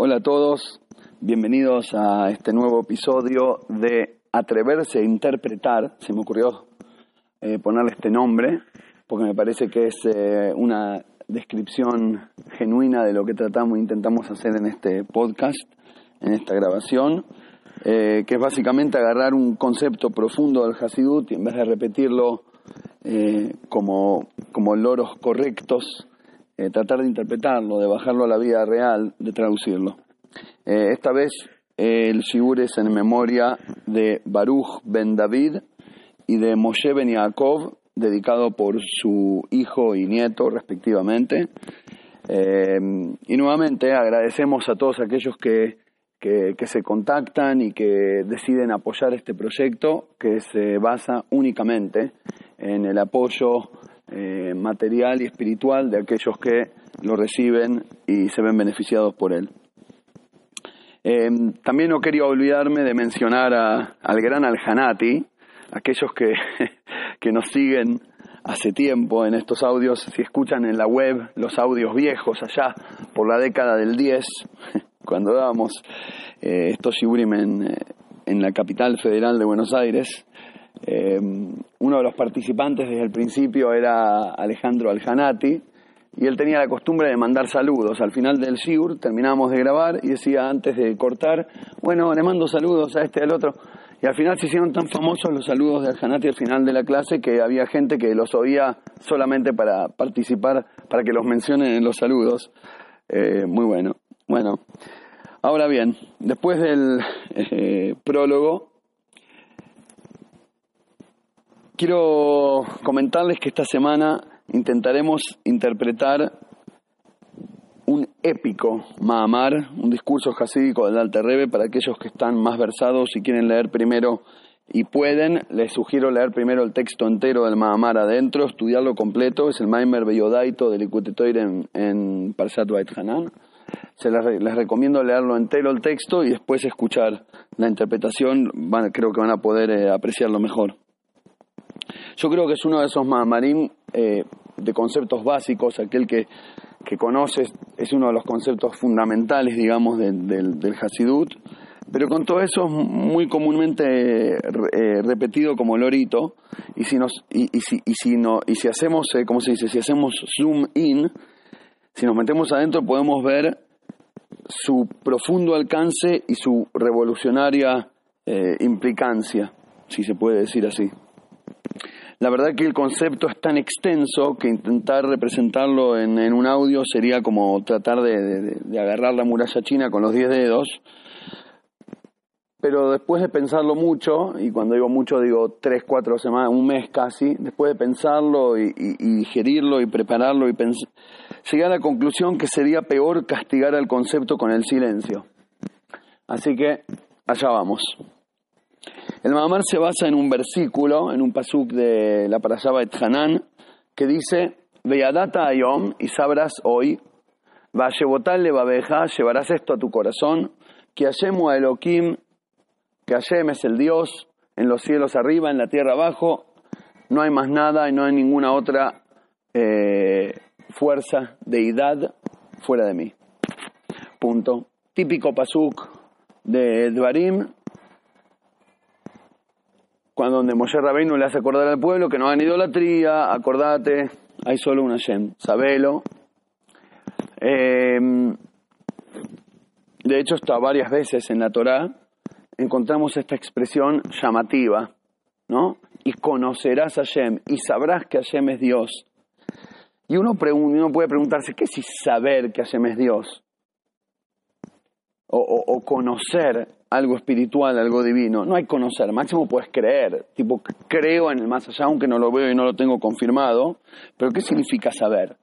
Hola a todos, bienvenidos a este nuevo episodio de Atreverse a Interpretar. Se me ocurrió eh, ponerle este nombre porque me parece que es eh, una descripción genuina de lo que tratamos e intentamos hacer en este podcast, en esta grabación, eh, que es básicamente agarrar un concepto profundo del Hasidut y en vez de repetirlo como, como loros correctos, eh, tratar de interpretarlo, de bajarlo a la vida real, de traducirlo. Eh, esta vez eh, el shiur es en memoria de Baruch ben David y de Moshe ben Yaakov, dedicado por su hijo y nieto respectivamente. y nuevamente agradecemos a todos aquellos que, que, que, se contactan y que deciden apoyar este proyecto que se basa únicamente en el apoyo eh, material y espiritual de aquellos que lo reciben y se ven beneficiados por él. Eh, también no quería olvidarme de mencionar al gran Aljanati, aquellos que, que nos siguen hace tiempo en estos audios, si escuchan en la web los audios viejos allá por la década del 10, cuando dábamos eh, estos shiburim en, en la capital federal de Buenos Aires, eh, uno de los participantes desde el principio era Alejandro Aljanati y él tenía la costumbre de mandar saludos. Al final del SIUR terminábamos de grabar y decía antes de cortar, bueno, le mando saludos a este y al otro. Y al final se hicieron tan famosos los saludos de Aljanati al final de la clase que había gente que los oía solamente para participar, para que los mencionen en los saludos. Eh, muy bueno. Bueno, ahora bien, después del eh, prólogo, Quiero comentarles que esta semana intentaremos interpretar un épico Mahamar, un discurso jasídico del Alter Rebbe para aquellos que están más versados y quieren leer primero y pueden, les sugiero leer primero el texto entero del Mahamar adentro, estudiarlo completo, es el Maimer Beyodaito del Ikutetoir en, en Parshat Bait Hanan. Se les, les, recomiendo leerlo entero el texto y después escuchar la interpretación, van, creo que van a poder eh, apreciarlo mejor. Yo creo que es uno de esos mamarín eh, de conceptos básicos, aquel que, que conoces, es uno de los conceptos fundamentales, digamos, del, del Hasidut, pero con todo eso es muy comúnmente eh, repetido como lorito, y si, nos, y, y, si, y si, no, y si hacemos, eh, ¿cómo se dice? Si hacemos zoom in, si nos metemos adentro podemos ver su profundo alcance y su revolucionaria eh, implicancia, si se puede decir así. La verdad que el concepto es tan extenso que intentar representarlo en, un audio sería como tratar de, agarrar la muralla china con los diez dedos. Pero después de pensarlo mucho, y cuando digo mucho digo tres, cuatro semanas, un mes casi, después de pensarlo y, digerirlo y prepararlo y llegué a la conclusión que sería peor castigar al concepto con el silencio. Así que allá vamos. El Mahamar se basa en un versículo, en un pasuk de la Parashaba Hanan, que dice, Veyadata ayom, y sabrás hoy, le babeja, llevarás esto a tu corazón, que Hashem a Elohim, que Hashem es el Dios, en los cielos arriba, en la tierra abajo, no hay más nada y no hay ninguna otra eh, fuerza, deidad fuera de mí. Punto. Típico pasuk de Dvarim, cuando donde Moshe Rabbeinu le hace acordar al pueblo que no hagan idolatría, acordate, hay solo un Hashem, sabelo. Em, de hecho, está varias veces en la Torá encontramos esta expresión llamativa, ¿no? Y conocerás a y sabrás que Hashem es Dios. Y uno, puede preguntarse, ¿qué es saber que Hashem es Dios? o, conocer algo espiritual, algo divino. No hay conocer, máximo puedes creer, tipo creo en el más allá, aunque no lo veo y no lo tengo confirmado, pero ¿qué significa saber?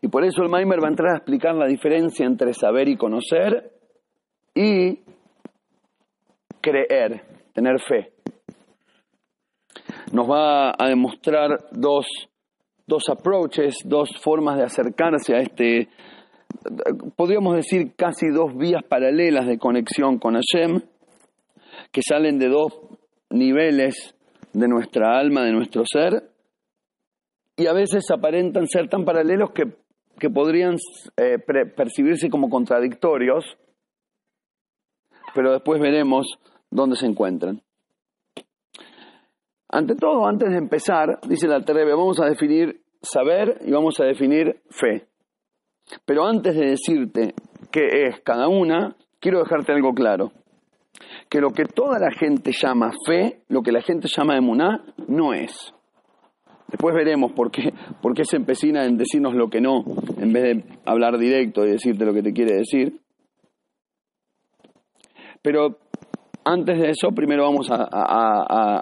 Y por eso el Maimer va a entrar a explicar la diferencia entre saber y conocer y creer, tener fe. Nos va a demostrar dos, dos approaches, dos formas de acercarse a este podríamos decir casi dos vías paralelas de conexión con Hashem, que salen de dos niveles de nuestra alma, de nuestro ser, y a veces aparentan ser tan paralelos que que podrían eh, percibirse como contradictorios, pero después veremos dónde se encuentran. Ante todo, antes de empezar, dice la Terebe, vamos a definir saber y vamos a definir fe. Pero antes de decirte qué es cada una, quiero dejarte algo claro. Que lo que toda la gente llama fe, lo que la gente llama emuná, no es. Después veremos por qué, por qué se empecina en decirnos lo que no, en vez de hablar directo y decirte lo que te quiere decir. Pero antes de eso, primero vamos a,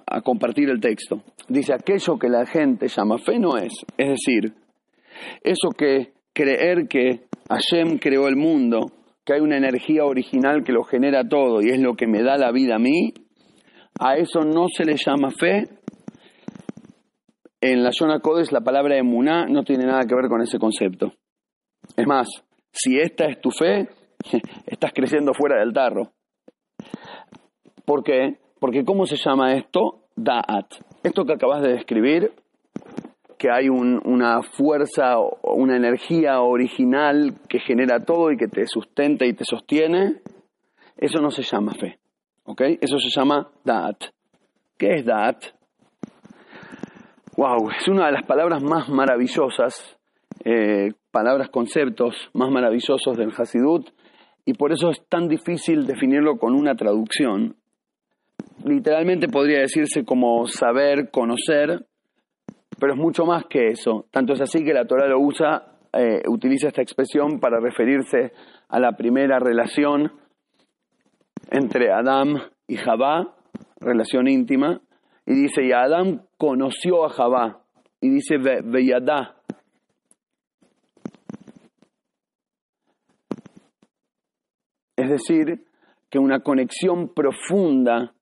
a, compartir el texto. Dice, aquello que la gente llama fe no es. Es decir, eso que creer que Hashem creó el mundo, que hay una energía original que lo genera todo y es lo que me da la vida a mí, a eso no se le llama fe. En la zona Codes la palabra emuná no tiene nada que ver con ese concepto. Es más, si esta es tu fe, estás creciendo fuera del tarro. ¿Por qué? Porque ¿cómo se llama esto? Da'at. Esto que acabas de describir, que hay una fuerza, una energía original que genera todo y que te sustenta y te sostiene, eso no se llama fe. ¿Ok? Eso se llama Da'at. ¿Qué es Da'at? Wow, es una de las palabras más maravillosas, eh, palabras, conceptos más maravillosos del Hasidut, y por eso es tan difícil definirlo con una traducción, literalmente podría decirse como saber, conocer, pero es mucho más que eso. Tanto es así que la Torah lo usa, eh, utiliza esta expresión para referirse a la primera relación entre Adán y Jabá, relación íntima, y dice, y Adán conoció a Jabá, y dice, Veyadá. Es decir, que una conexión profunda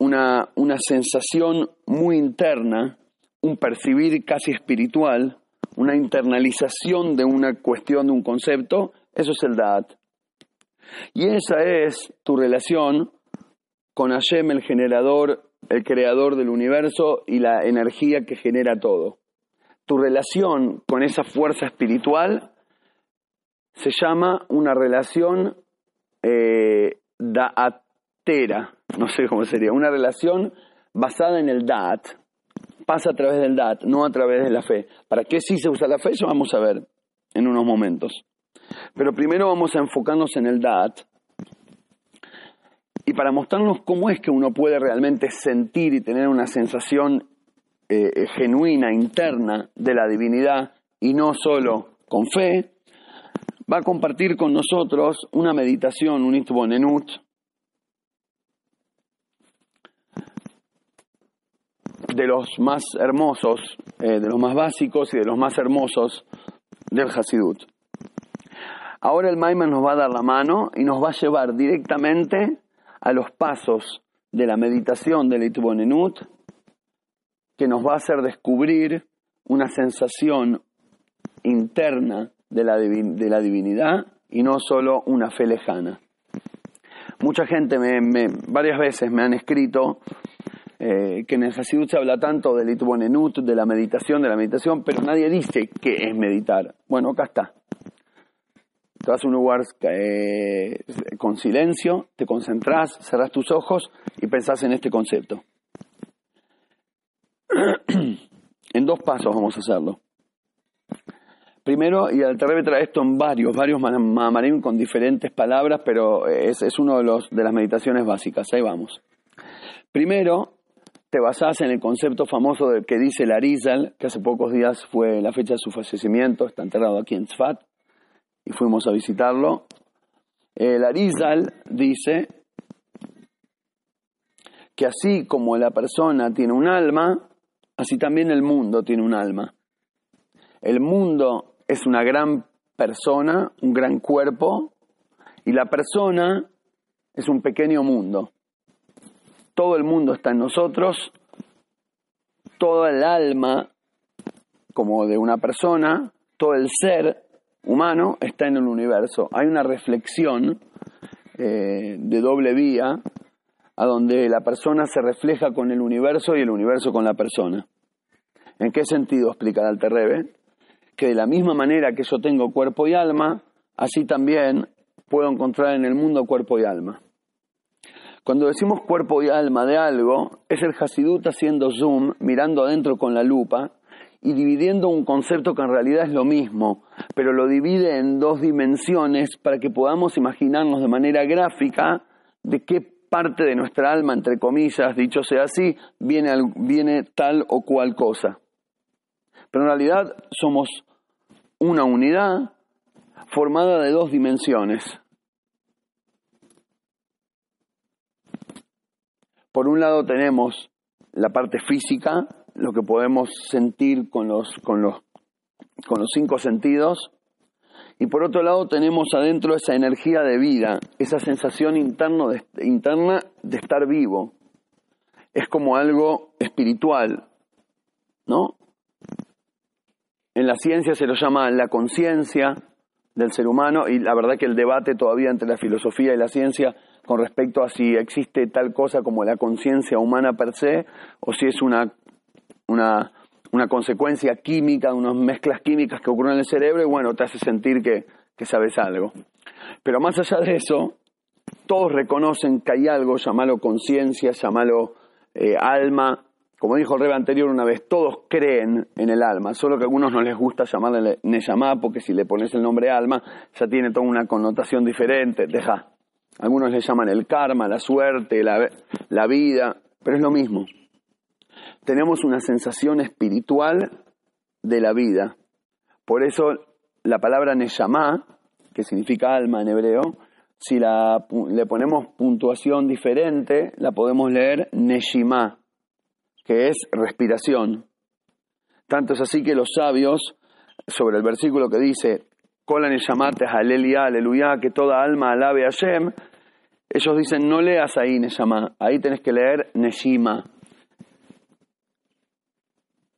una, una sensación muy interna, un percibir casi espiritual, una internalización de una cuestión, de un concepto, eso es el Da'at. Y esa es tu relación con Hashem, el generador, el creador del universo y la energía que genera todo. Tu relación con esa fuerza espiritual se llama una relación eh, da'atera, no sé cómo sería, una relación basada en el DAT, pasa a través del DAT, no a través de la fe. ¿Para qué sí se usa la fe? Eso vamos a ver en unos momentos. Pero primero vamos a enfocarnos en el DAT. Y para mostrarnos cómo es que uno puede realmente sentir y tener una sensación eh, eh, genuina, interna de la divinidad y no solo con fe, va a compartir con nosotros una meditación, un itbonenut, de los más hermosos, eh, de los más básicos y de los más hermosos del Hasidut. Ahora el Maimon nos va a dar la mano y nos va a llevar directamente a los pasos de la meditación del Itbonenut, que nos va a hacer descubrir una sensación interna de la, de la divinidad y no solo una fe lejana. Mucha gente me, varias veces me han escrito eh, que en el Hasidut se habla tanto del Itbonenut, de la meditación, de la meditación, pero nadie dice qué es meditar. Bueno, acá está. Te vas a un lugar eh, con silencio, te concentras, cerrás tus ojos y pensás en este concepto. en dos pasos vamos a hacerlo. Primero, y al Terrebe trae esto en varios, varios mamarim con diferentes palabras, pero es, es uno de, los, de las meditaciones básicas. Ahí vamos. Primero, te basás en el concepto famoso del que dice el Arizal, que hace pocos días fue la fecha de su fallecimiento, está enterrado aquí en Tzfat, y fuimos a visitarlo. El Arizal dice que así como la persona tiene un alma, así también el mundo tiene un alma. El mundo es una gran persona, un gran cuerpo, y la persona es un pequeño mundo todo el mundo está en nosotros, todo el alma como de una persona, todo el ser humano está en el universo. Hay una reflexión eh, de doble vía a donde la persona se refleja con el universo y el universo con la persona. ¿En qué sentido explica el Alterrebe? que de la misma manera que yo tengo cuerpo y alma, así también puedo encontrar en el mundo cuerpo y alma. Cuando decimos cuerpo y alma de algo, es el Hasidut haciendo zoom, mirando adentro con la lupa y dividiendo un concepto que en realidad es lo mismo, pero lo divide en dos dimensiones para que podamos imaginarnos de manera gráfica de qué parte de nuestra alma, entre comillas, dicho sea así, viene, viene tal o cual cosa. Pero en realidad somos una unidad formada de dos dimensiones. Por un lado tenemos la parte física, lo que podemos sentir con los, con los, con los cinco sentidos, y por otro lado tenemos adentro esa energía de vida, esa sensación interno de, interna de estar vivo. Es como algo espiritual, ¿no? En la ciencia se lo llama la conciencia del ser humano y la verdad que el debate todavía entre la filosofía y la ciencia con respecto a si existe tal cosa como la conciencia humana per se o si es una, una, una, consecuencia química, unas mezclas químicas que ocurren en el cerebro y bueno, te hace sentir que, que sabes algo. Pero más allá de eso, todos reconocen que hay algo, llamalo conciencia, llamalo eh, alma. Como dijo el rey anterior una vez, todos creen en el alma, solo que a algunos no les gusta llamarle Neyamá, porque si le pones el nombre alma, ya tiene toda una connotación diferente. Deja, algunos le llaman el karma, la suerte, la, vida, pero es lo mismo. Tenemos una sensación espiritual de la vida. Por eso la palabra Neshama, que significa alma en hebreo, si la, le ponemos puntuación diferente, la podemos leer Neshima, que es respiración. Tanto es así que los sabios, sobre el versículo que dice, Kola Neshamate Aleluya, aleluya, que toda alma alabe a Hashem, ellos dicen, no leas ahí Neshama, ahí tenés que leer Neshima.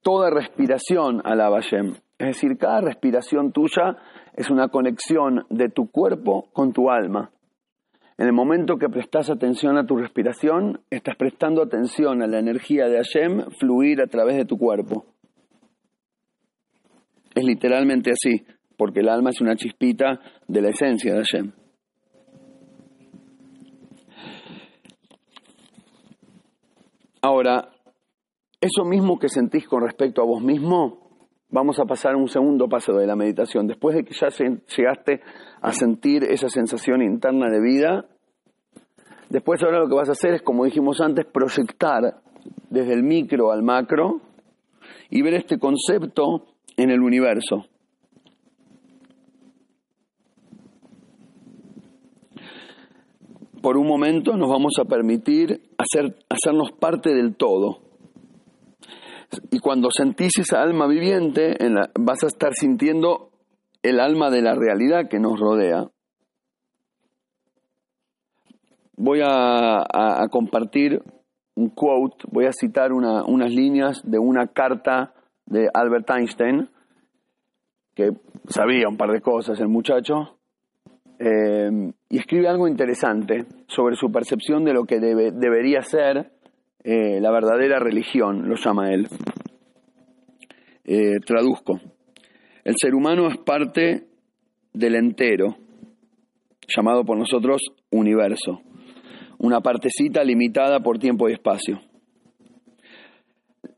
Toda respiración alaba Hashem. Es decir, cada respiración tuya es una conexión de tu cuerpo con tu alma. En el momento que prestas atención a tu respiración, estás prestando atención a la energía de Hashem fluir a través de tu cuerpo. Es literalmente así, porque el alma es una chispita de la esencia de Hashem. Ahora, eso mismo que sentís con respecto a vos mismo, vamos a pasar un segundo paso de la meditación. Después de que ya llegaste a sentir esa sensación interna de vida, después ahora lo que vas a hacer es, como dijimos antes, proyectar desde el micro al macro y ver este concepto en el universo. Por un momento nos vamos a permitir hacer, hacernos parte del todo. Y cuando sentís esa alma viviente, vas a estar sintiendo el alma de la realidad que nos rodea. Voy a, compartir un quote, voy a citar unas líneas de una carta de Albert Einstein, que sabía un par de cosas el muchacho, eh, y escribe algo interesante sobre su percepción de lo que debería ser eh, la verdadera religión, lo llama él. Eh, traduzco. El ser humano es parte del entero, llamado por nosotros universo, una partecita limitada por tiempo y espacio.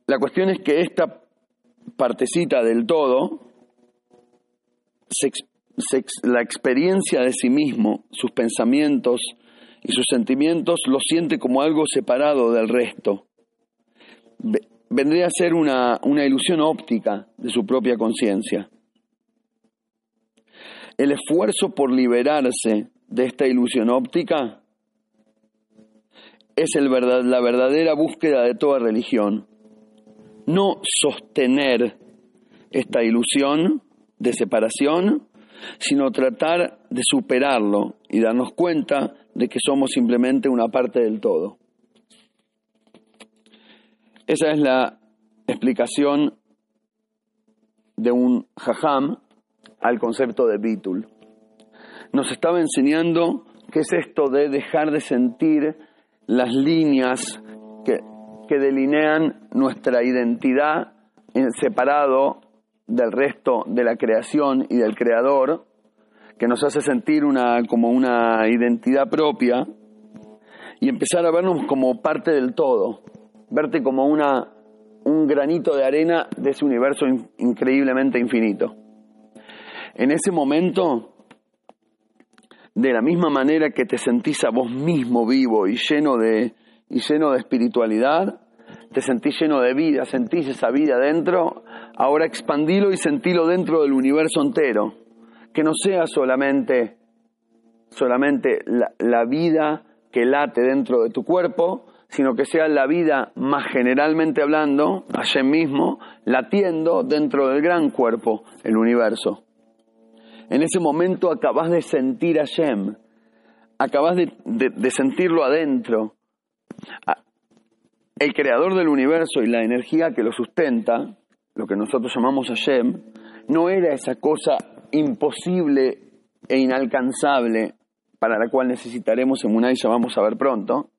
La cuestión es que esta partecita del todo se, la experiencia de sí mismo, sus pensamientos y sus sentimientos, lo siente como algo separado del resto. Vendría a ser una, una ilusión óptica de su propia conciencia. El esfuerzo por liberarse de esta ilusión óptica es la verdadera búsqueda de toda religión. No sostener esta ilusión de separación, sino tratar de superarlo y darnos cuenta de que somos simplemente una parte del todo. Esa es la explicación de un jajam al concepto de bitul. Nos estaba enseñando qué es esto de dejar de sentir las líneas que, que delinean nuestra identidad en separado del resto de la creación y del creador, que nos hace sentir una, como una identidad propia y empezar a vernos como parte del todo, verte como una, un granito de arena de ese universo increíblemente infinito. En ese momento, de la misma manera que te sentís a vos mismo vivo y lleno de, y lleno de espiritualidad, te sentís lleno de vida, sentís esa vida dentro, ahora expandilo y sentilo dentro del universo entero. Que no sea solamente, solamente la, vida que late dentro de tu cuerpo, sino que sea la vida más generalmente hablando, allí mismo, latiendo dentro del gran cuerpo, el universo. En ese momento acabas de sentir a Shem, acabas de, sentirlo adentro. El creador del universo y la energía que lo sustenta, lo que nosotros llamamos a Shem, no era esa cosa imposible e inalcanzable para la cual necesitaremos en una y ya vamos a ver pronto,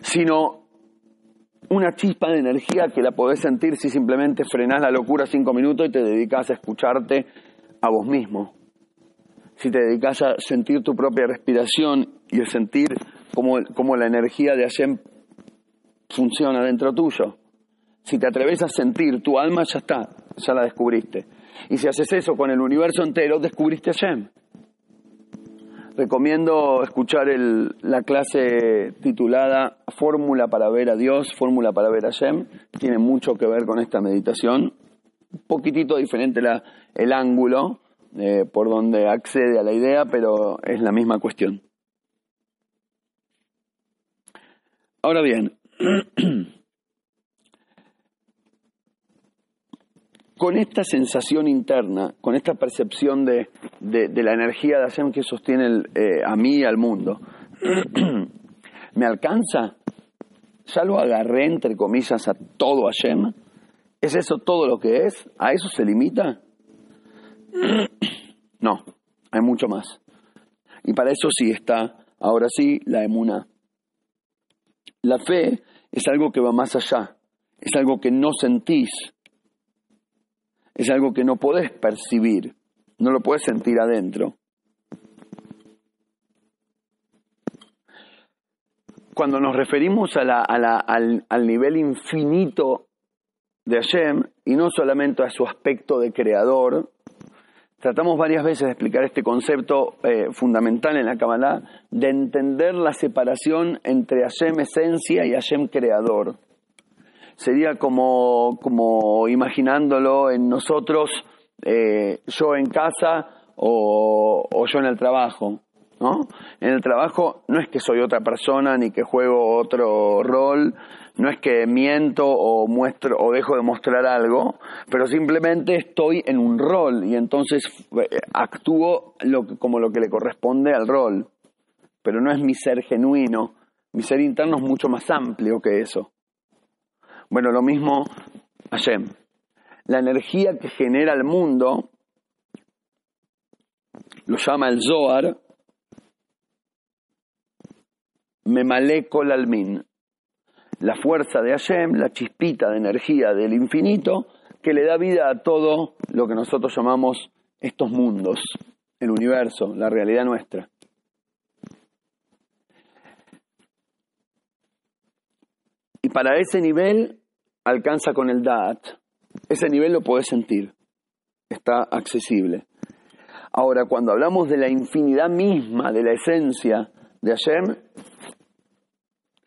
sino una chispa de energía que la podés sentir si simplemente frenás la locura cinco minutos y te dedicas a escucharte a vos mismo. Si te dedicas a sentir tu propia respiración y a sentir cómo, la energía de Hashem funciona dentro tuyo. Si te atreves a sentir tu alma, ya está, ya la descubriste. Y si haces eso con el universo entero, descubriste a Hashem. Recomiendo escuchar la clase titulada Fórmula para ver a Dios, Fórmula para ver a Hashem. Tiene mucho que ver con esta meditación un poquitito diferente el ángulo eh, por donde accede a la idea, pero es la misma cuestión. Ahora bien, con esta sensación interna, con esta percepción de, de, la energía de Hashem que sostiene eh, a mí y al mundo, ¿me alcanza? ¿Ya lo agarré, entre comillas, a todo Hashem? ¿Es eso todo lo que es? ¿A eso se limita? No, hay mucho más. Y para eso sí está, ahora sí, la emuna. La fe es algo que va más allá, es algo que no sentís, es algo que no podés percibir, no lo puedes sentir adentro. Cuando nos referimos al, al nivel infinito de Hashem y no solamente a su aspecto de creador. Tratamos varias veces de explicar este concepto eh, fundamental en la Kabbalah de entender la separación entre Hashem esencia y Hashem creador. Sería como, como imaginándolo en nosotros, eh, yo en casa o, o yo en el trabajo. ¿no? En el trabajo no es que soy otra persona ni que juego otro rol, no es que miento o muestro o dejo de mostrar algo, pero simplemente estoy en un rol y entonces eh, actúo como lo que le corresponde al rol. Pero no es mi ser genuino, mi ser interno es mucho más amplio que eso. Bueno, lo mismo Hashem. La energía que genera el mundo lo llama el Zohar, Memalekol Almin, la fuerza de Hashem, la chispita de energía del infinito, que le da vida a todo lo que nosotros llamamos estos mundos, el universo, la realidad nuestra. Y para ese nivel alcanza con el Da'at. Ese nivel lo puedes sentir, está accesible. Ahora, cuando hablamos de la infinidad misma, de la esencia de Hashem,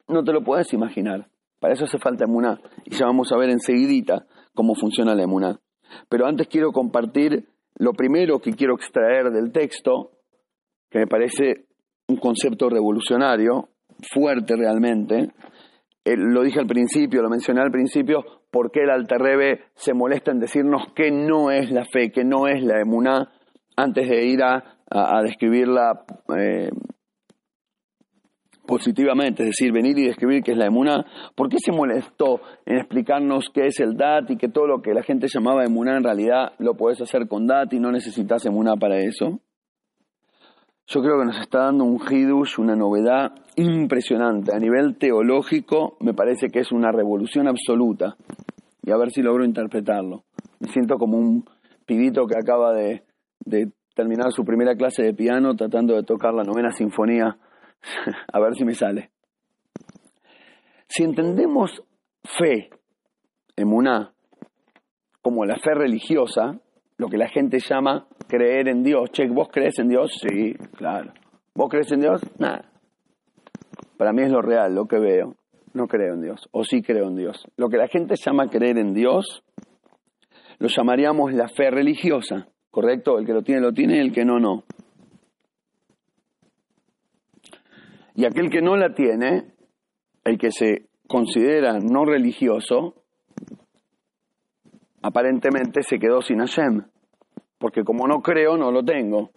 no te lo puedes imaginar. Para eso hace falta emuná. Y ya vamos a ver enseguidita cómo funciona la emuná. Pero antes quiero compartir lo primero que quiero extraer del texto, que me parece un concepto revolucionario, fuerte realmente. Eh, lo dije al principio, lo mencioné al principio, por qué el Alterrebe se molesta en decirnos que no es la fe, que no es la emuná, antes de ir a, describirla eh, positivamente, es decir, venir y describir qué es la emuná, ¿por qué se molestó en explicarnos qué es el DAT y que todo lo que la gente llamaba emuná en realidad lo puedes hacer con DAT y no necesitas emuná para eso? Yo creo que nos está dando un hidush, una novedad impresionante. A nivel teológico me parece que es una revolución absoluta. Y a ver si logro interpretarlo. Me siento como un pibito que acaba de terminar su primera clase de piano tratando de tocar la novena sinfonía, a ver si me sale. Si entendemos fe, emuná, como la fe religiosa, lo que la gente llama creer en Dios. Che, ¿vos crees en Dios? Sí, claro. ¿Vos crees en Dios? Nada. Para mí es lo real, lo que veo. No creo en Dios, o sí creo en Dios. Lo que la gente llama creer en Dios, lo llamaríamos la fe religiosa, ¿correcto? El que lo tiene, lo tiene, el que no, no. Y aquel que no la tiene, el que se considera no religioso, aparentemente se quedó sin Hashem, porque como no creo, no lo tengo.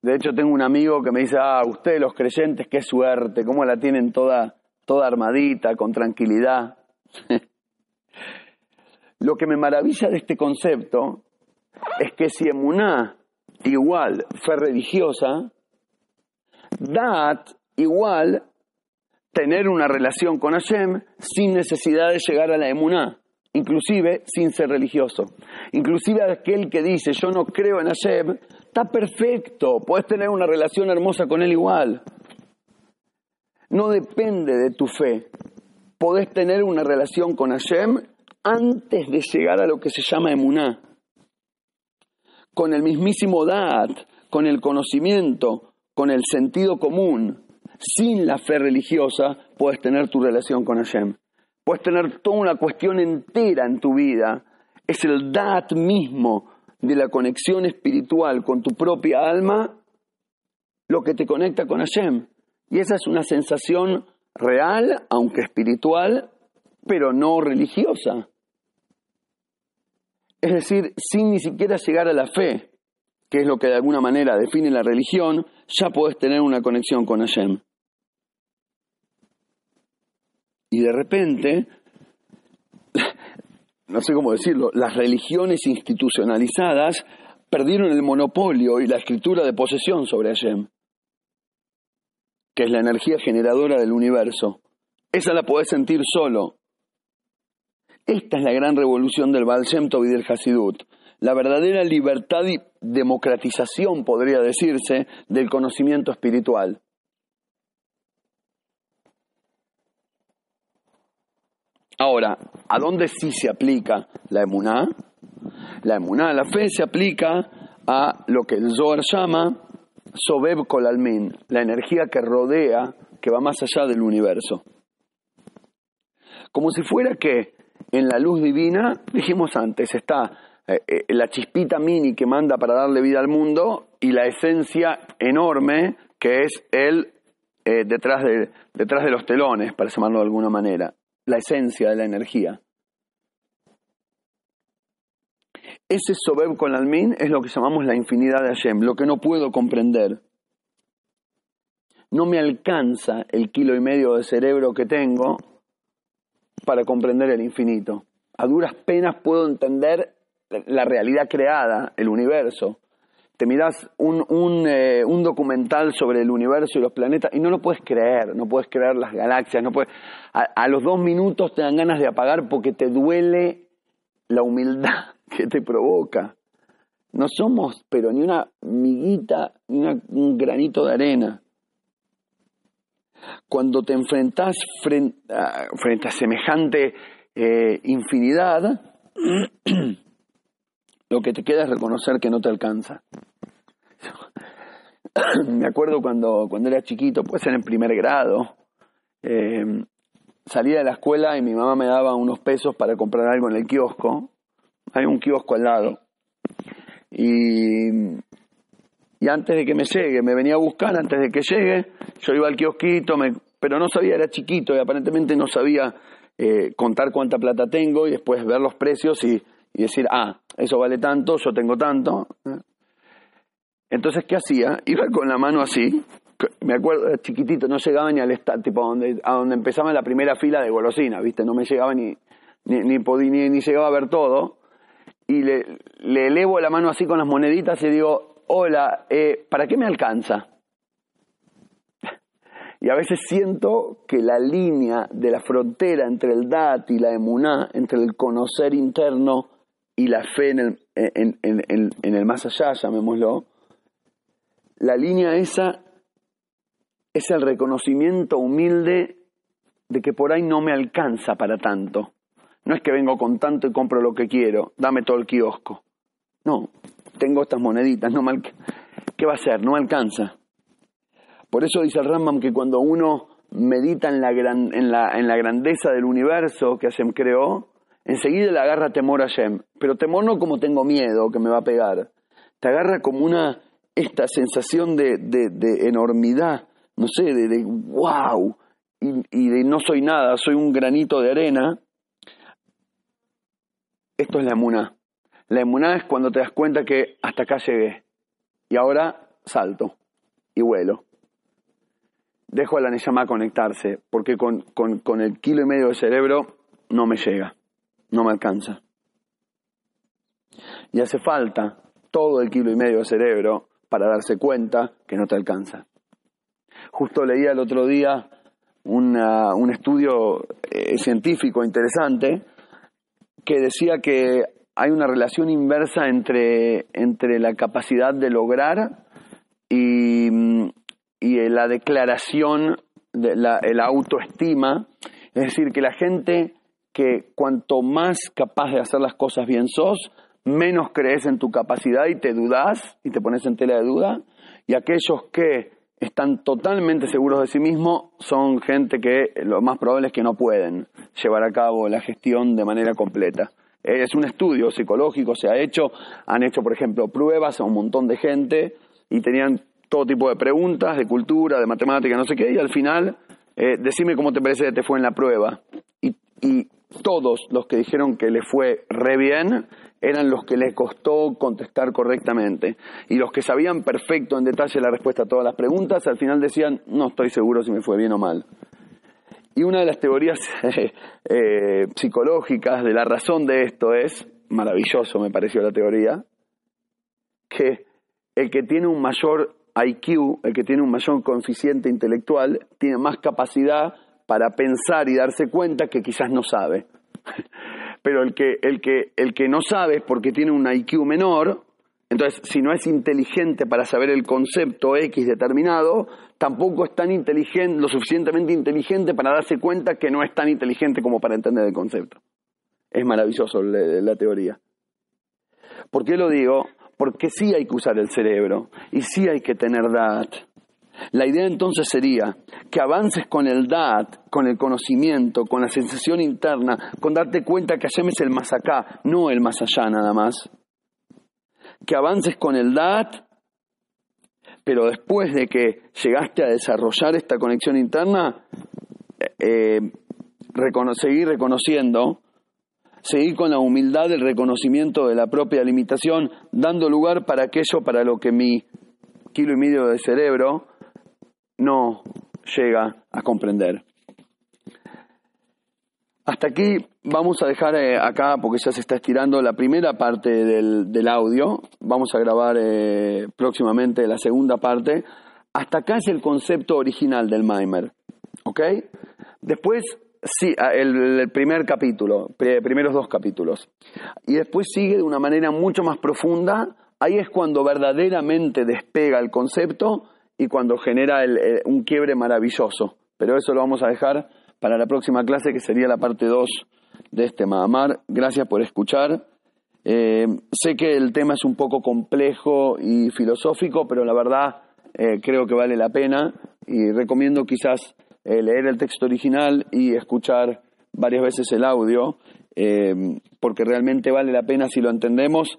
De hecho, tengo un amigo que me dice, ah, ustedes los creyentes, qué suerte, cómo la tienen toda, toda armadita, con tranquilidad. Lo que me maravilla de este concepto es que si emuná igual fe religiosa, dat igual tener una relación con Hashem sin necesidad de llegar a la emuná, inclusive sin ser religioso. Inclusive aquel que dice yo no creo en Hashem, está perfecto, puedes tener una relación hermosa con él igual. No depende de tu fe. Podés tener una relación con Hashem antes de llegar a lo que se llama emuná. Con el mismísimo dat, con el conocimiento, con el sentido común sin la fe religiosa puedes tener tu relación con Hashem. Puedes tener toda una cuestión entera en tu vida. Es el dat mismo de la conexión espiritual con tu propia alma lo que te conecta con Hashem. Y esa es una sensación real, aunque espiritual, pero no religiosa. Es decir, sin ni siquiera llegar a la fe, que es lo que de alguna manera define la religión, ya puedes tener una conexión con Hashem. Y de repente, no sé cómo decirlo, las religiones institucionalizadas perdieron el monopolio y la escritura de posesión sobre Hashem, que es la energía generadora del universo. Esa la podés sentir solo. Esta es la gran revolución del Baal Shem Tov y del Hasidut. La verdadera libertad y democratización, podría decirse, del conocimiento espiritual. Ahora, ¿a dónde sí se aplica la emuná? La emuná, la fe, se aplica a lo que el Zohar llama Sobeb Kolalmin, la energía que rodea, que va más allá del universo. Como si fuera que en la luz divina, dijimos antes, está eh, eh, la chispita mini que manda para darle vida al mundo y la esencia enorme que es él eh, detrás, de, detrás de los telones, para llamarlo de alguna manera la esencia de la energía. Ese sober con almin es lo que llamamos la infinidad de Hashem, lo que no puedo comprender. No me alcanza el kilo y medio de cerebro que tengo para comprender el infinito. A duras penas puedo entender la realidad creada, el universo, te miras un, un, eh, un, documental sobre el universo y los planetas y no lo puedes creer, no puedes creer las galaxias, no puedes, a, los dos minutos te dan ganas de apagar porque te duele la humildad que te provoca. No somos, pero ni una miguita, ni un granito de arena. Cuando te enfrentas frente a, frente a semejante eh, infinidad, lo que te queda es reconocer que no te alcanza. Me acuerdo cuando, cuando era chiquito, puede ser en primer grado, eh, salía de la escuela y mi mamá me daba unos pesos para comprar algo en el kiosco. Hay un kiosco al lado. Y, y antes de que me llegue, me venía a buscar, antes de que llegue, yo iba al kiosquito, me, pero no sabía, era chiquito y aparentemente no sabía eh, contar cuánta plata tengo y después ver los precios y y decir, ah, eso vale tanto, yo tengo tanto. Entonces, ¿qué hacía? Iba con la mano así, me acuerdo, chiquitito, no llegaba ni al estadio, tipo a donde, a donde empezaba la primera fila de golosina, ¿viste? No me llegaba ni, ni, ni, ni, ni llegaba a ver todo. Y le, le, elevo la mano así con las moneditas y digo, hola, eh, ¿para qué me alcanza? Y a veces siento que la línea de la frontera entre el Dat y la emuná, entre el conocer interno y la fe en el, en, en el más allá, llamémoslo, la línea esa es el reconocimiento humilde de que por ahí no me alcanza para tanto. No es que vengo con tanto y compro lo que quiero, dame todo el kiosco. No, tengo estas moneditas, no me ¿qué va a hacer? No me alcanza. Por eso dice el Rambam que cuando uno medita en la, gran, en la, en la grandeza del universo que Hashem creó, enseguida le agarra temor a Hashem. Pero temor no como tengo miedo que me va a pegar. Te agarra como una, esta sensación de, de, enormidad, no sé, de, de wow, y, de no soy nada, soy un granito de arena. Esto es la emuná. La emuná es cuando te das cuenta que hasta acá llegué y ahora salto y vuelo dejo a la Neyama conectarse, porque con, con, el kilo y medio de cerebro no me llega, no me alcanza. Y hace falta todo el kilo y medio de cerebro para darse cuenta que no te alcanza. Justo leía el otro día un estudio eh, científico interesante que decía que hay una relación inversa entre, entre la capacidad de lograr y, y la declaración, de la, autoestima, es decir, que la gente que cuanto más capaz de hacer las cosas bien sos, menos crees en tu capacidad y te dudas y te pones en tela de duda, y aquellos que están totalmente seguros de sí mismos son gente que lo más probable es que no pueden llevar a cabo la gestión de manera completa. Es un estudio psicológico, se ha hecho, han hecho, por ejemplo, pruebas a un montón de gente y tenían todo tipo de preguntas, de cultura, de matemática, no sé qué, y al final, eh, decime cómo te parece que te fue en la prueba. Y, y todos los que dijeron que le fue re bien eran los que les costó contestar correctamente. Y los que sabían perfecto en detalle la respuesta a todas las preguntas, al final decían, no estoy seguro si me fue bien o mal. Y una de las teorías eh, psicológicas de la razón de esto es, maravilloso me pareció la teoría, que el que tiene un mayor IQ, el que tiene un mayor coeficiente intelectual, tiene más capacidad para pensar y darse cuenta que quizás no sabe. Pero el que, el que, el que no sabe es porque tiene un IQ menor, entonces si no es inteligente para saber el concepto X determinado, tampoco es tan inteligente, lo suficientemente inteligente para darse cuenta que no es tan inteligente como para entender el concepto. Es maravilloso la, la teoría. ¿Por qué lo digo? porque sí hay que usar el cerebro y sí hay que tener DAT. La idea entonces sería que avances con el DAT, con el conocimiento, con la sensación interna, con darte cuenta que Hashem es el más acá, no el más allá nada más. Que avances con el DAT, pero después de que llegaste a desarrollar esta conexión interna, eh, seguir reconociendo seguir con la humildad del reconocimiento de la propia limitación, dando lugar para aquello para lo que mi kilo y medio de cerebro no llega a comprender. Hasta aquí vamos a dejar eh, acá, porque ya se está estirando la primera parte del, audio. Vamos a grabar eh, próximamente la segunda parte. Hasta acá es el concepto original del Maimer. ¿Ok? Después Sí, ah, el, primer capítulo, primeros dos capítulos. Y después sigue de una manera mucho más profunda. Ahí es cuando verdaderamente despega el concepto y cuando genera un quiebre maravilloso. Pero eso lo vamos a dejar para la próxima clase, que sería la parte 2 de este Mahamar. Gracias por escuchar. Eh, sé que el tema es un poco complejo y filosófico, pero la verdad eh, creo que vale la pena y recomiendo quizás eh, leer el texto original y escuchar varias veces el audio, eh, porque realmente vale la pena si lo entendemos.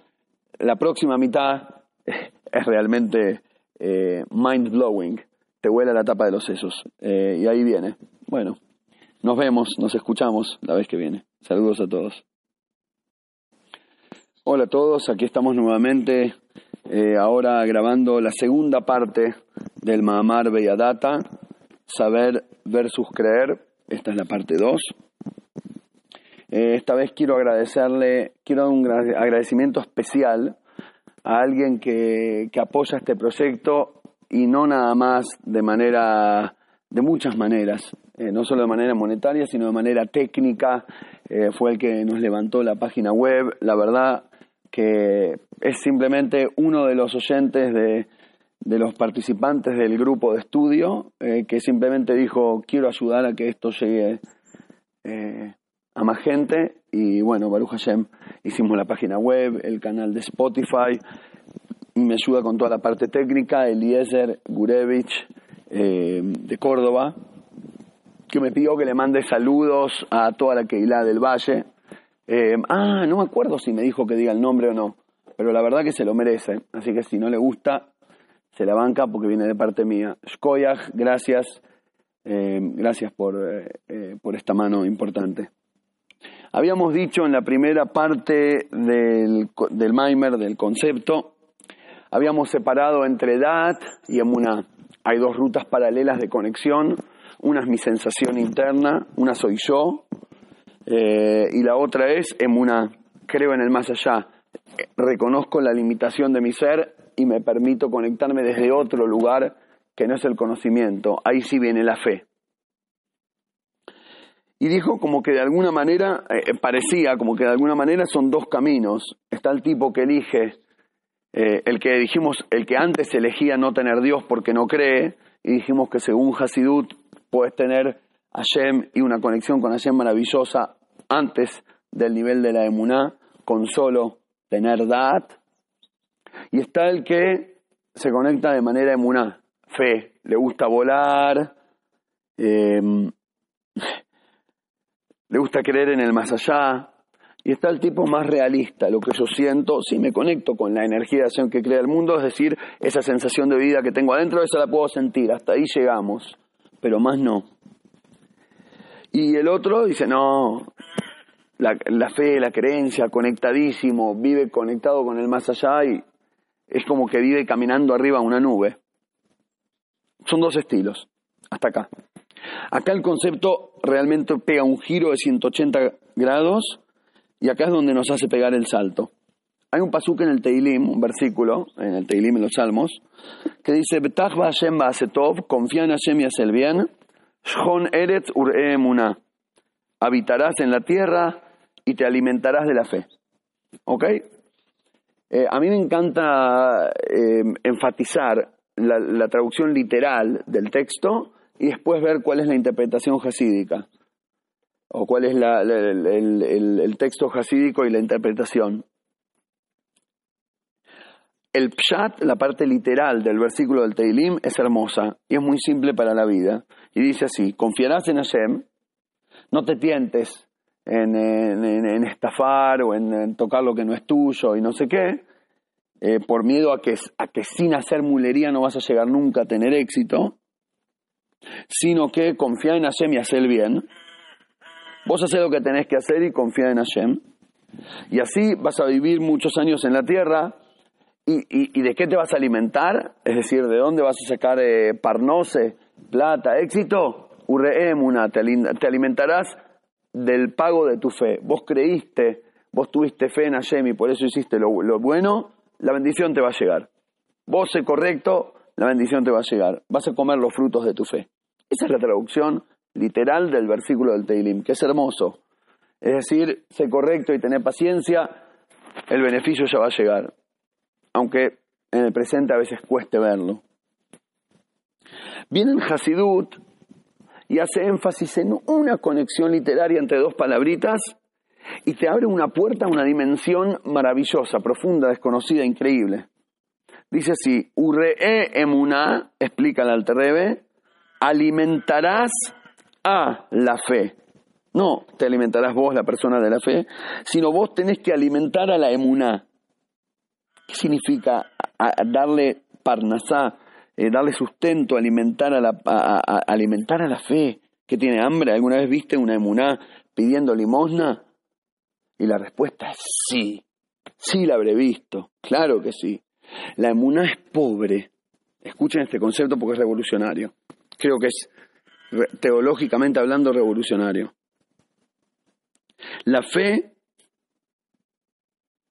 La próxima mitad es realmente eh, mind blowing, te huele la tapa de los sesos. y ahí viene. Bueno, nos vemos, nos escuchamos la vez que viene. Saludos a todos. Hola a todos, aquí estamos nuevamente, ahora grabando la segunda parte del Mahamar Belladata saber versus creer. Esta es la parte 2. Eh, esta vez quiero agradecerle, quiero dar un agradecimiento especial a alguien que, que, apoya este proyecto y no nada más de manera de muchas maneras, eh, no solo de manera monetaria, sino de manera técnica. Eh, fue el que nos levantó la página web. La verdad que es simplemente uno de los oyentes de, de los participantes del grupo de estudio eh, que simplemente dijo quiero ayudar a que esto llegue a más gente y bueno, Baruch Hashem hicimos la página web, el canal de Spotify, me ayuda con toda la parte técnica, Eliezer Gurevich eh, de Córdoba, que me pidió que le mande saludos a toda la Keilah del Valle. Eh, ah, no me acuerdo si me dijo que diga el nombre o no, pero la verdad que se lo merece, así que si no le gusta, se la banca porque viene de parte mía. Shkoyach, gracias, eh, gracias por, por esta mano importante. Habíamos dicho en la primera parte del, del Maimer, del concepto, habíamos separado entre Dat y Emuná. Hay dos rutas paralelas de conexión. Una es mi sensación interna, una soy yo, eh, y la otra es Emuná. Creo en el más allá. Reconozco la limitación de mi ser y me permito conectarme desde otro lugar que no es el conocimiento. Ahí sí viene la fe y dijo como que de alguna manera, eh, parecía como que de alguna manera son dos caminos. Está el tipo que elige, eh, el que dijimos, el que antes elegía no tener Dios porque no cree, y dijimos que según Hasidut puedes tener Hashem y una conexión con Hashem maravillosa antes del nivel de la emuná, con solo tener Dat. Y está el que se conecta de manera emuná, fe, le gusta volar, eh, le gusta creer en el más allá, y está el tipo más realista, lo que yo siento, si me conecto con la energía de acción que crea el mundo, es decir, esa sensación de vida que tengo adentro, esa la puedo sentir, hasta ahí llegamos, pero más no. Y el otro dice, no, la, fe, la creencia, conectadísimo, vive conectado con el más allá y es como que vive caminando arriba una nube. Son dos estilos, hasta acá. Acá el concepto realmente pega un giro de 180 grados y acá es donde nos hace pegar el salto. Hay un pasuk en el Teilim, un versículo en el Teilim en los Salmos, que dice, confía en Hashem y hace el bien, Shon Eretz habitarás en la tierra y te alimentarás de la fe. ¿Ok? Eh, a mí me encanta eh, enfatizar la traducción literal del texto y después ver cuál es la interpretación jasídica o cuál es el, texto jasídico y la interpretación. El pshat, la parte literal del versículo del Teilim, es hermosa y es muy simple para la vida. Y dice así, confiarás en Hashem, no te tientes en, estafar o en, tocar lo que no es tuyo y no sé qué, eh, por miedo a que, a que sin hacer mulería no vas a llegar nunca a tener éxito sino que confía en Hashem y hace el bien. Vos haces lo que tenés que hacer y confía en Hashem. Y así vas a vivir muchos años en la tierra. ¿Y, de qué te vas a alimentar? Es decir, ¿de dónde vas a sacar eh, parnose, plata, éxito? Urreemuna, te, te alimentarás del pago de tu fe. Vos creíste, vos tuviste fe en Hashem y por eso hiciste lo, lo bueno, la bendición te va a llegar. Vos sé correcto, la bendición te va a llegar. Vas a comer los frutos de tu fe. Esa es la traducción literal del versículo del Teilim, que es hermoso. Es decir, sé correcto y tener paciencia, el beneficio ya va a llegar. Aunque en el presente a veces cueste verlo. Viene el Hasidut y hace énfasis en una conexión literaria entre dos palabritas y te abre una puerta a una dimensión maravillosa, profunda, desconocida, increíble. Dice así, Urre'e emuná, explica el Alterrebe, alimentarás a la fe. No te alimentarás vos, la persona de la fe, sino vos tenés que alimentar a la emuná. ¿Qué significa darle parnasá, eh, darle sustento, alimentar a, la, alimentar a la fe? ¿Que tiene hambre? ¿Alguna vez viste una emuná pidiendo limosna? Y la respuesta es sí. Sí la habré visto, claro que sí. La emuná es pobre. Escuchen este concepto porque es revolucionario. Creo que es teológicamente hablando revolucionario. La fe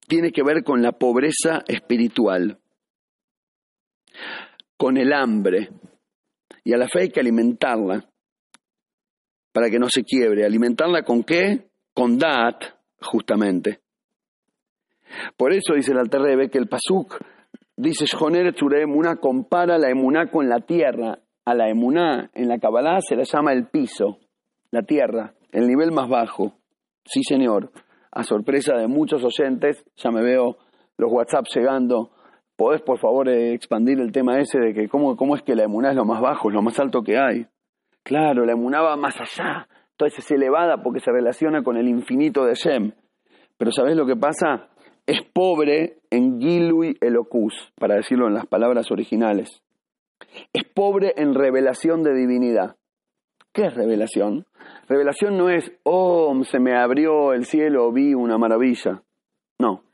tiene que ver con la pobreza espiritual, con el hambre. Y a la fe hay que alimentarla para que no se quiebre. ¿Alimentarla con qué? Con dat, justamente. Por eso dice el Alterrebe que el Pasuk dice Shhoner Emuná compara la emuná con la tierra. A la emuná en la Kabbalah se la llama el piso, la tierra, el nivel más bajo. Sí, señor. A sorpresa de muchos oyentes, ya me veo los WhatsApp llegando. ¿Podés, por favor, eh, expandir el tema ese de que cómo, cómo es que la emuná es lo más bajo, es lo más alto que hay? Claro, la emuná va más allá. Entonces es elevada porque se relaciona con el infinito de Shem. Pero ¿sabés lo que pasa? Es pobre en Gilui Elocus, para decirlo en las palabras originales. Es pobre en revelación de divinidad. ¿Qué es revelación? Revelación no es, oh, se me abrió el cielo, vi una maravilla. No.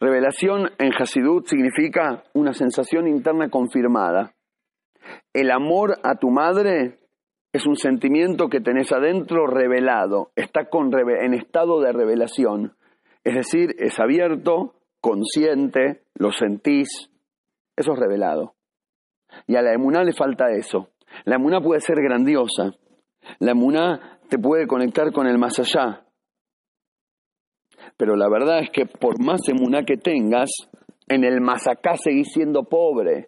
Revelación en Hasidut significa una sensación interna confirmada. El amor a tu madre es un sentimiento que tenés adentro revelado, está en estado de revelación. Es decir, es abierto, consciente, lo sentís, eso es revelado. Y a la emuná le falta eso. La emuná puede ser grandiosa. La emuná te puede conectar con el más allá. Pero la verdad es que por más emuná que tengas, en el más acá seguís siendo pobre.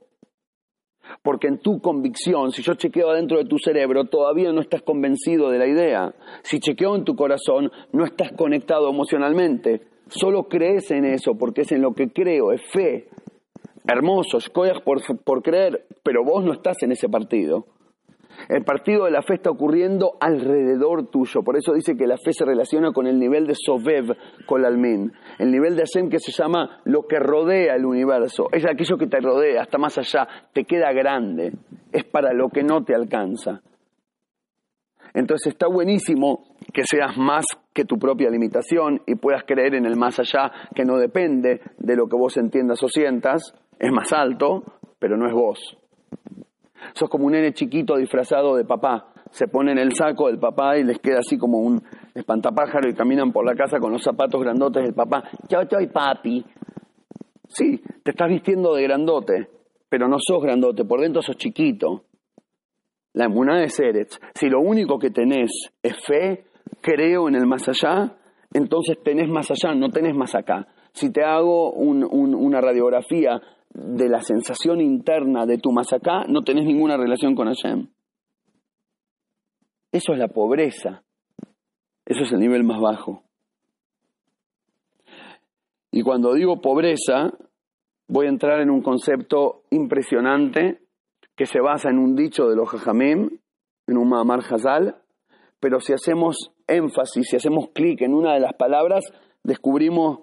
Porque en tu convicción, si yo chequeo adentro de tu cerebro, todavía no estás convencido de la idea. Si chequeo en tu corazón, no estás conectado emocionalmente. Solo crees en eso porque es en lo que creo, es fe. Hermoso, escoges por, por creer, pero vos no estás en ese partido. El partido de la fe está ocurriendo alrededor tuyo. Por eso dice que la fe se relaciona con el nivel de Sobev, con el Almin. El nivel de Hashem que se llama lo que rodea el universo. Es aquello que te rodea, hasta más allá, te queda grande. Es para lo que no te alcanza. Entonces está buenísimo que seas más que tu propia limitación y puedas creer en el más allá que no depende de lo que vos entiendas o sientas. Es más alto, pero no es vos. Sos como un nene chiquito disfrazado de papá. Se ponen el saco del papá y les queda así como un espantapájaro y caminan por la casa con los zapatos grandotes del papá. Yo soy papi. Sí, te estás vistiendo de grandote, pero no sos grandote, por dentro sos chiquito. La emuná de Eretz. Si lo único que tenés es fe, creo en el más allá, entonces tenés más allá, no tenés más acá. Si te hago una radiografía de la sensación interna de tu acá, no tenés ninguna relación con Hashem. Eso es la pobreza. Eso es el nivel más bajo. Y cuando digo pobreza, voy a entrar en un concepto impresionante que se basa en un dicho de los Jajamim, en un Mahamar Hazal, pero si hacemos énfasis, si hacemos clic en una de las palabras, descubrimos,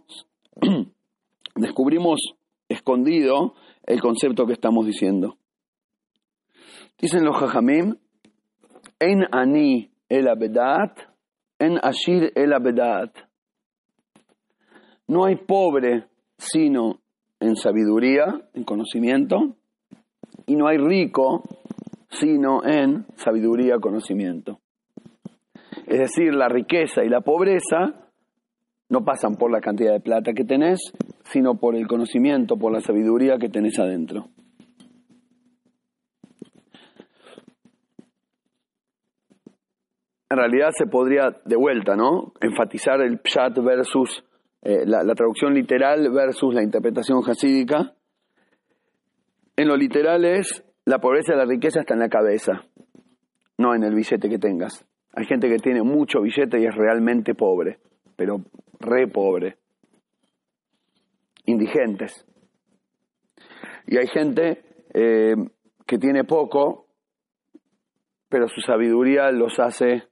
descubrimos escondido el concepto que estamos diciendo. Dicen los Jajamim, en ani el abedat, en ashir el abedat. No hay pobre sino en sabiduría, en conocimiento, y no hay rico sino en sabiduría, conocimiento. Es decir, la riqueza y la pobreza no pasan por la cantidad de plata que tenés, sino por el conocimiento, por la sabiduría que tenés adentro. En realidad se podría, de vuelta, ¿no? Enfatizar el pshat versus eh, la, traducción literal versus la interpretación hasídica. En lo literal es la pobreza y la riqueza está en la cabeza, no en el billete que tengas. Hay gente que tiene mucho billete y es realmente pobre, pero re pobre indigentes. Y hay gente eh, que tiene poco, pero su sabiduría los hace,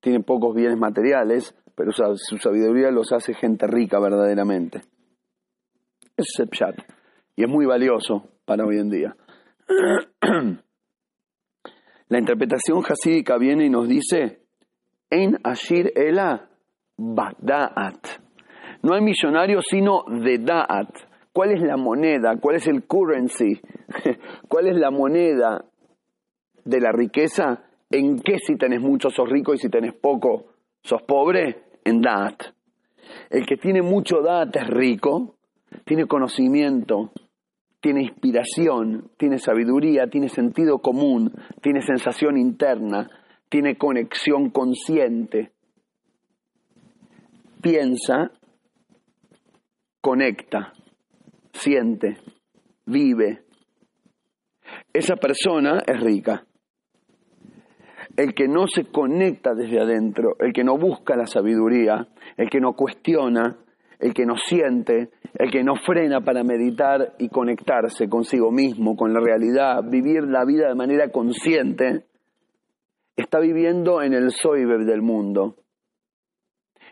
tiene pocos bienes materiales, pero su sabiduría los hace gente rica verdaderamente. Es el pshat. Y es muy valioso hoy en día. La interpretación hasídica viene y nos dice, En Ashir Ela Bagdaat. No hay millonario sino de Da'at. ¿Cuál es la moneda? ¿Cuál es el currency? ¿Cuál es la moneda de la riqueza? ¿En qué si tenés mucho sos rico y si tenés poco sos pobre? En Da'at. El que tiene mucho Da'at es rico, tiene conocimiento, tiene inspiración, tiene sabiduría, tiene sentido común, tiene sensación interna, tiene conexión consciente. Piensa, conecta, siente, vive. Esa persona es rica. El que no se conecta desde adentro, el que no busca la sabiduría, el que no cuestiona, el que no siente, el que no frena para meditar y conectarse consigo mismo, con la realidad, vivir la vida de manera consciente, está viviendo en el soiber del mundo.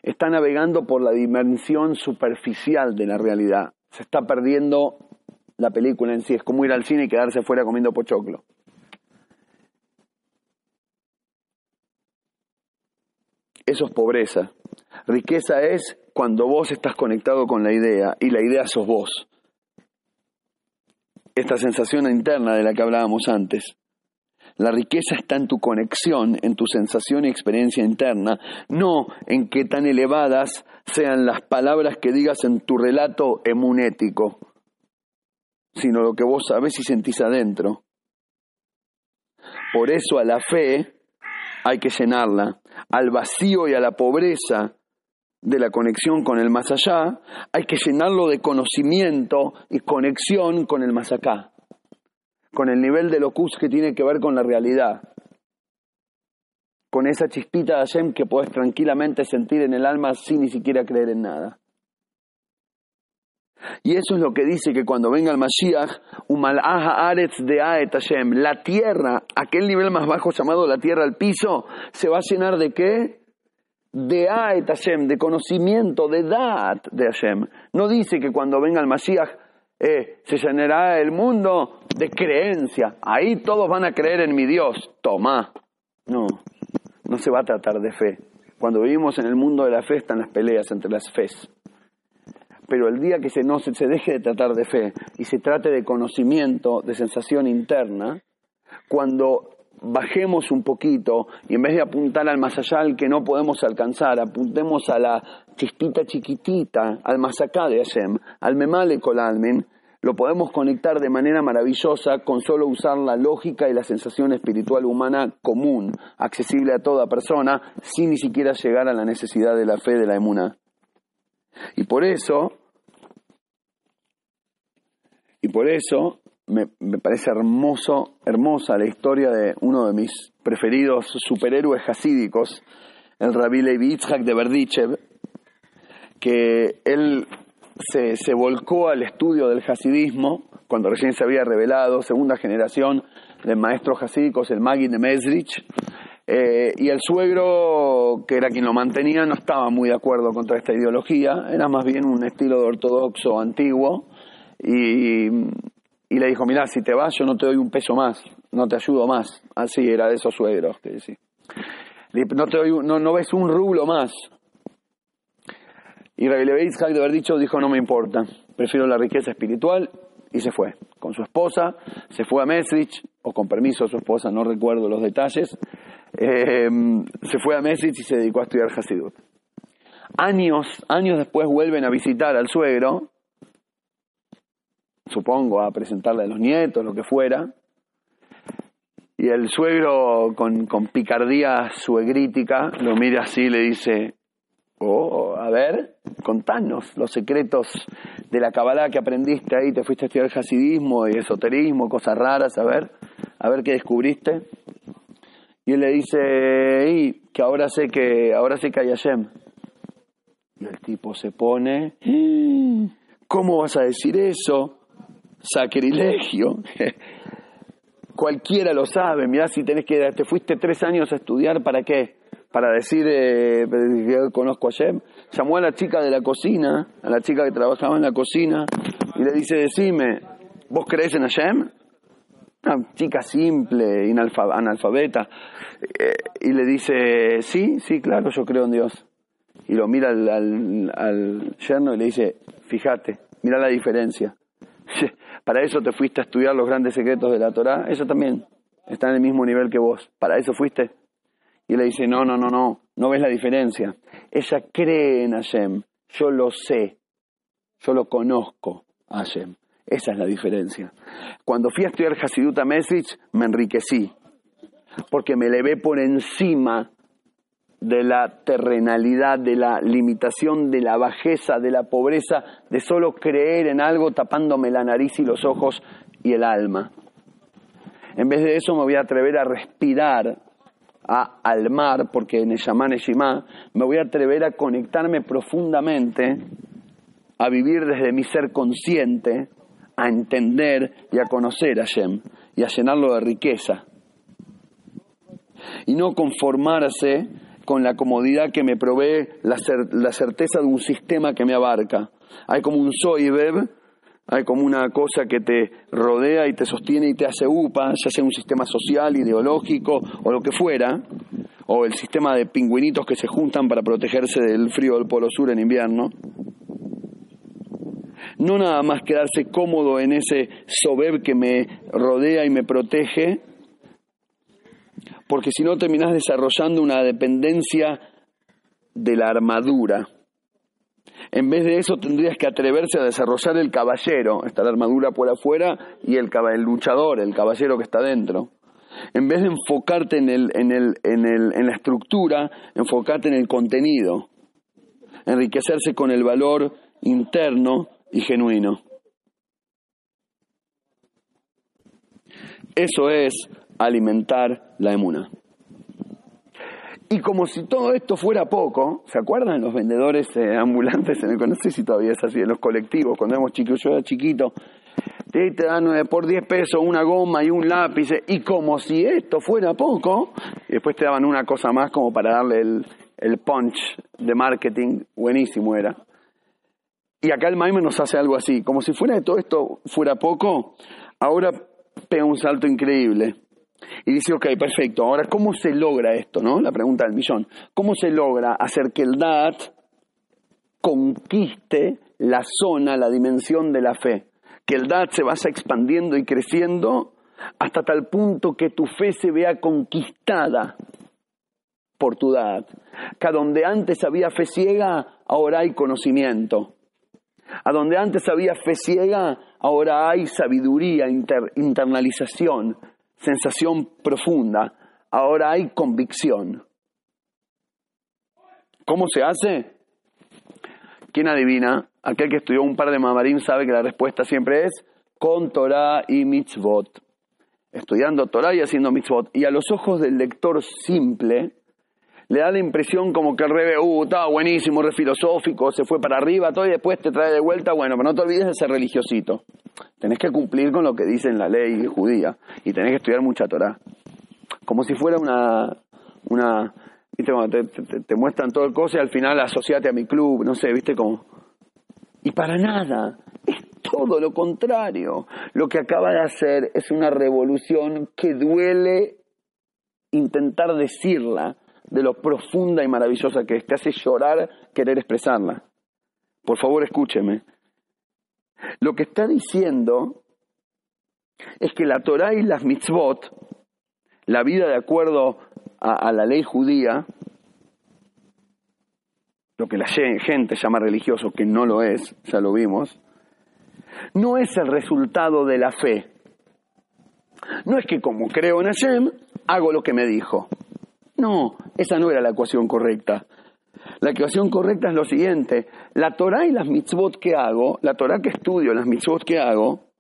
Está navegando por la dimensión superficial de la realidad. Se está perdiendo la película en sí. Es como ir al cine y quedarse fuera comiendo pochoclo. Eso es pobreza. Riqueza es cuando vos estás conectado con la idea y la idea sos vos. Esta sensación interna de la que hablábamos antes. La riqueza está en tu conexión, en tu sensación y experiencia interna, no en qué tan elevadas sean las palabras que digas en tu relato emunético, sino lo que vos sabés y sentís adentro. Por eso a la fe hay que llenarla, al vacío y a la pobreza de la conexión con el más allá, hay que llenarlo de conocimiento y conexión con el más acá, con el nivel de locus que tiene que ver con la realidad, con esa chispita de Hashem que puedes tranquilamente sentir en el alma sin ni siquiera creer en nada. Y eso es lo que dice que cuando venga el Mashiach, Aretz de Aet Hashem, la tierra, aquel nivel más bajo llamado la tierra al piso, se va a llenar de qué? De Aet Hashem, de conocimiento, de Daat de Hashem. No dice que cuando venga el Mashiach eh, se llenará el mundo de creencia. Ahí todos van a creer en mi Dios. Toma. No, no se va a tratar de fe. Cuando vivimos en el mundo de la fe están las peleas entre las fes. Pero el día que se, no, se deje de tratar de fe y se trate de conocimiento, de sensación interna, cuando bajemos un poquito y en vez de apuntar al más allá al que no podemos alcanzar, apuntemos a la chispita chiquitita, al más acá de Hashem, al memale colalmen, lo podemos conectar de manera maravillosa con solo usar la lógica y la sensación espiritual humana común, accesible a toda persona, sin ni siquiera llegar a la necesidad de la fe de la emuna. Y por eso, y por eso, me, parece hermoso, hermosa la historia de uno de mis preferidos superhéroes hasídicos, el Rabbi Levi Yitzhak de Berdichev, que él se, se, volcó al estudio del hasidismo cuando recién se había revelado, segunda generación de maestros hasídicos, el Magid de Mesrich, eh, y el suegro, que era quien lo mantenía, no estaba muy de acuerdo contra esta ideología, era más bien un estilo de ortodoxo antiguo, y, y le dijo, mira, si te vas yo no te doy un peso más, no te ayudo más. Así era de esos suegros que. No, te doy, no, no ves un rublo más. Y Rabbi Levitzhak de haber dicho, dijo, no me importa, prefiero la riqueza espiritual y se fue. Con su esposa, se fue a Mesrich, o con permiso de su esposa, no recuerdo los detalles, eh, se fue a Mesrich y se dedicó a estudiar Hasidut. Años, años después vuelven a visitar al suegro supongo, a presentarle a los nietos, lo que fuera. Y el suegro, con, con picardía suegrítica, lo mira así y le dice, oh, a ver, contanos los secretos de la Kabbalah que aprendiste ahí, te fuiste a estudiar hasidismo y esoterismo, cosas raras, a ver, a ver qué descubriste. Y él le dice, y que ahora sé que, ahora sé que hay Hashem. Y el tipo se pone, ¿cómo vas a decir eso? Sacrilegio. Cualquiera lo sabe. Mirá, si tenés que, te fuiste tres años a estudiar, ¿para qué? Para decir eh, que conozco a Shem. Llamó a la chica de la cocina, a la chica que trabajaba en la cocina, y le dice, decime, ¿vos crees en Hashem? Una chica simple, analfabeta. Eh, y le dice, sí, sí, claro, yo creo en Dios. Y lo mira al, al, al yerno y le dice, fíjate, mira la diferencia. Para eso te fuiste a estudiar los grandes secretos de la Torah. Eso también está en el mismo nivel que vos. Para eso fuiste. Y le dice, no, no, no, no, no ves la diferencia. Ella cree en Hashem. Yo lo sé. Yo lo conozco, Hashem. Esa es la diferencia. Cuando fui a estudiar Hasidut a me enriquecí, porque me elevé por encima de la terrenalidad, de la limitación, de la bajeza, de la pobreza, de solo creer en algo tapándome la nariz y los ojos y el alma. En vez de eso me voy a atrever a respirar a, al mar, porque en Shaman Eshimá me voy a atrever a conectarme profundamente, a vivir desde mi ser consciente, a entender y a conocer a Shem y a llenarlo de riqueza. Y no conformarse con la comodidad que me provee la, la certeza de un sistema que me abarca. Hay como un soibeb, hay como una cosa que te rodea y te sostiene y te hace upa, ya sea un sistema social, ideológico o lo que fuera, o el sistema de pingüinitos que se juntan para protegerse del frío del Polo Sur en invierno. No nada más quedarse cómodo en ese sobev que me rodea y me protege, porque si no terminás desarrollando una dependencia de la armadura. En vez de eso tendrías que atreverse a desarrollar el caballero, está la armadura por afuera y el, luchador, el caballero que está dentro. En vez de enfocarte en, el, en, el, en, en la estructura, enfocarte en el contenido, enriquecerse con el valor interno y genuino. Eso es alimentar la emuna. Y como si todo esto fuera poco, ¿se acuerdan los vendedores eh, ambulantes en el no sé si todavía es así, en los colectivos, cuando éramos chicos, yo era chiquito, te, dan por 10 pesos una goma y un lápiz, y como si esto fuera poco, y después te daban una cosa más como para darle el, el punch de marketing, buenísimo era. Y acá el Maime nos hace algo así, como si fuera de todo esto fuera poco, ahora pega un salto increíble. Y dice, ok, perfecto, ahora ¿cómo se logra esto? ¿no? La pregunta del millón. ¿Cómo se logra hacer que el DAT conquiste la zona, la dimensión de la fe? Que el DAT se vaya expandiendo y creciendo hasta tal punto que tu fe se vea conquistada por tu DAT. Que donde antes había fe ciega, ahora hay conocimiento. A donde antes había fe ciega, ahora hay sabiduría, internalización, sensación profunda, ahora hay convicción. ¿Cómo se hace? ¿Quién adivina? Aquel que estudió un par de mamarim sabe que la respuesta siempre es con Torah y mitzvot. Estudiando Torah y haciendo mitzvot. Y a los ojos del lector simple, le da la impresión como que el rebe, uh, estaba buenísimo, re filosófico, se fue para arriba, todo y después te trae de vuelta, bueno, pero no te olvides de ser religiosito. Tenés que cumplir con lo que dice en la ley judía y tenés que estudiar mucha Torah. Como si fuera una, una viste, te, te, muestran todo el cosa y al final asociate a mi club, no sé, viste, como... Y para nada, es todo lo contrario. Lo que acaba de hacer es una revolución que duele intentar decirla de lo profunda y maravillosa que es. Te hace llorar querer expresarla. Por favor, escúcheme. Lo que está diciendo es que la Torah y las mitzvot, la vida de acuerdo a, la ley judía, lo que la gente llama religioso, que no lo es, ya lo vimos, no es el resultado de la fe. No es que como creo en Hashem, hago lo que me dijo. No, esa no era la ecuación correcta. La ecuación correcta es lo siguiente, la Torah y las mitzvot que hago, la Torah que estudio, las mitzvot que hago,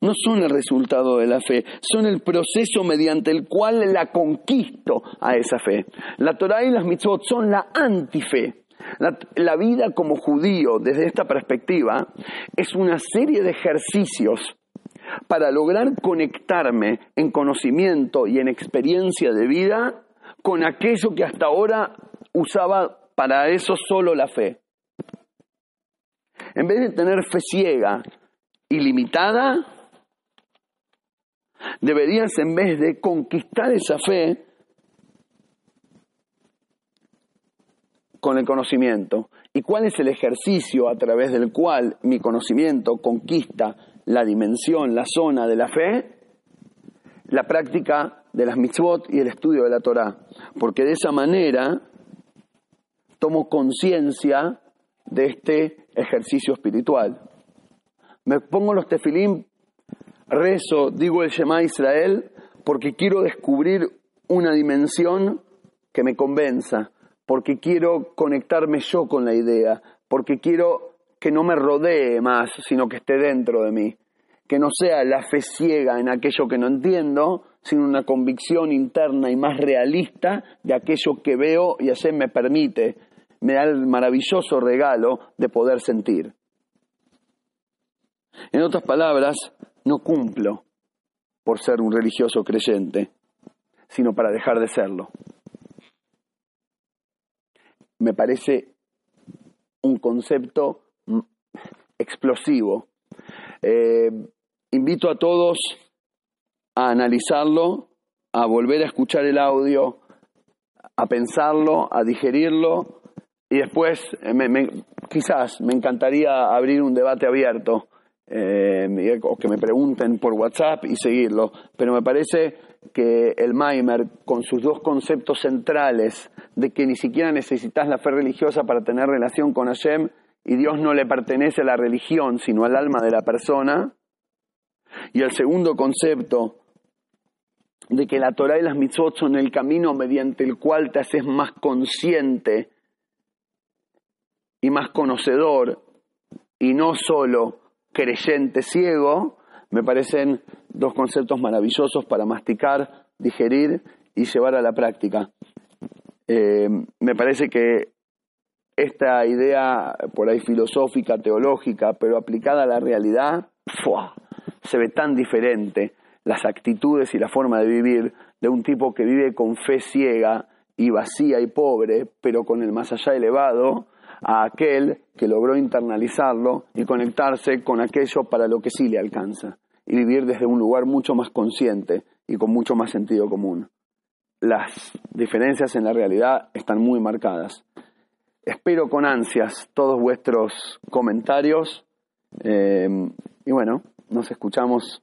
no son el resultado de la fe, son el proceso mediante el cual la conquisto a esa fe. La Torah y las mitzvot son la antife. La, la vida como judío, desde esta perspectiva, es una serie de ejercicios para lograr conectarme en conocimiento y en experiencia de vida con aquello que hasta ahora usaba para eso solo la fe. En vez de tener fe ciega y limitada, deberías en vez de conquistar esa fe con el conocimiento. ¿Y cuál es el ejercicio a través del cual mi conocimiento conquista la dimensión, la zona de la fe? La práctica de las mitzvot y el estudio de la Torah. Porque de esa manera tomo conciencia de este ejercicio espiritual. Me pongo los tefilín, rezo, digo el Shema Israel, porque quiero descubrir una dimensión que me convenza, porque quiero conectarme yo con la idea, porque quiero que no me rodee más, sino que esté dentro de mí, que no sea la fe ciega en aquello que no entiendo, sino una convicción interna y más realista de aquello que veo y así me permite, me da el maravilloso regalo de poder sentir. En otras palabras, no cumplo por ser un religioso creyente, sino para dejar de serlo. Me parece un concepto explosivo. Eh, invito a todos a analizarlo, a volver a escuchar el audio, a pensarlo, a digerirlo y después quizás me encantaría abrir un debate abierto eh, o que me pregunten por WhatsApp y seguirlo, pero me parece que el Maimer, con sus dos conceptos centrales de que ni siquiera necesitas la fe religiosa para tener relación con Hashem y Dios no le pertenece a la religión, sino al alma de la persona, y el segundo concepto de que la Torah y las mitzvot son el camino mediante el cual te haces más consciente y más conocedor y no solo creyente ciego, me parecen dos conceptos maravillosos para masticar, digerir y llevar a la práctica. Eh, me parece que esta idea por ahí filosófica, teológica, pero aplicada a la realidad, se ve tan diferente las actitudes y la forma de vivir de un tipo que vive con fe ciega y vacía y pobre, pero con el más allá elevado, a aquel que logró internalizarlo y conectarse con aquello para lo que sí le alcanza, y vivir desde un lugar mucho más consciente y con mucho más sentido común. Las diferencias en la realidad están muy marcadas. Espero con ansias todos vuestros comentarios eh, y bueno, nos escuchamos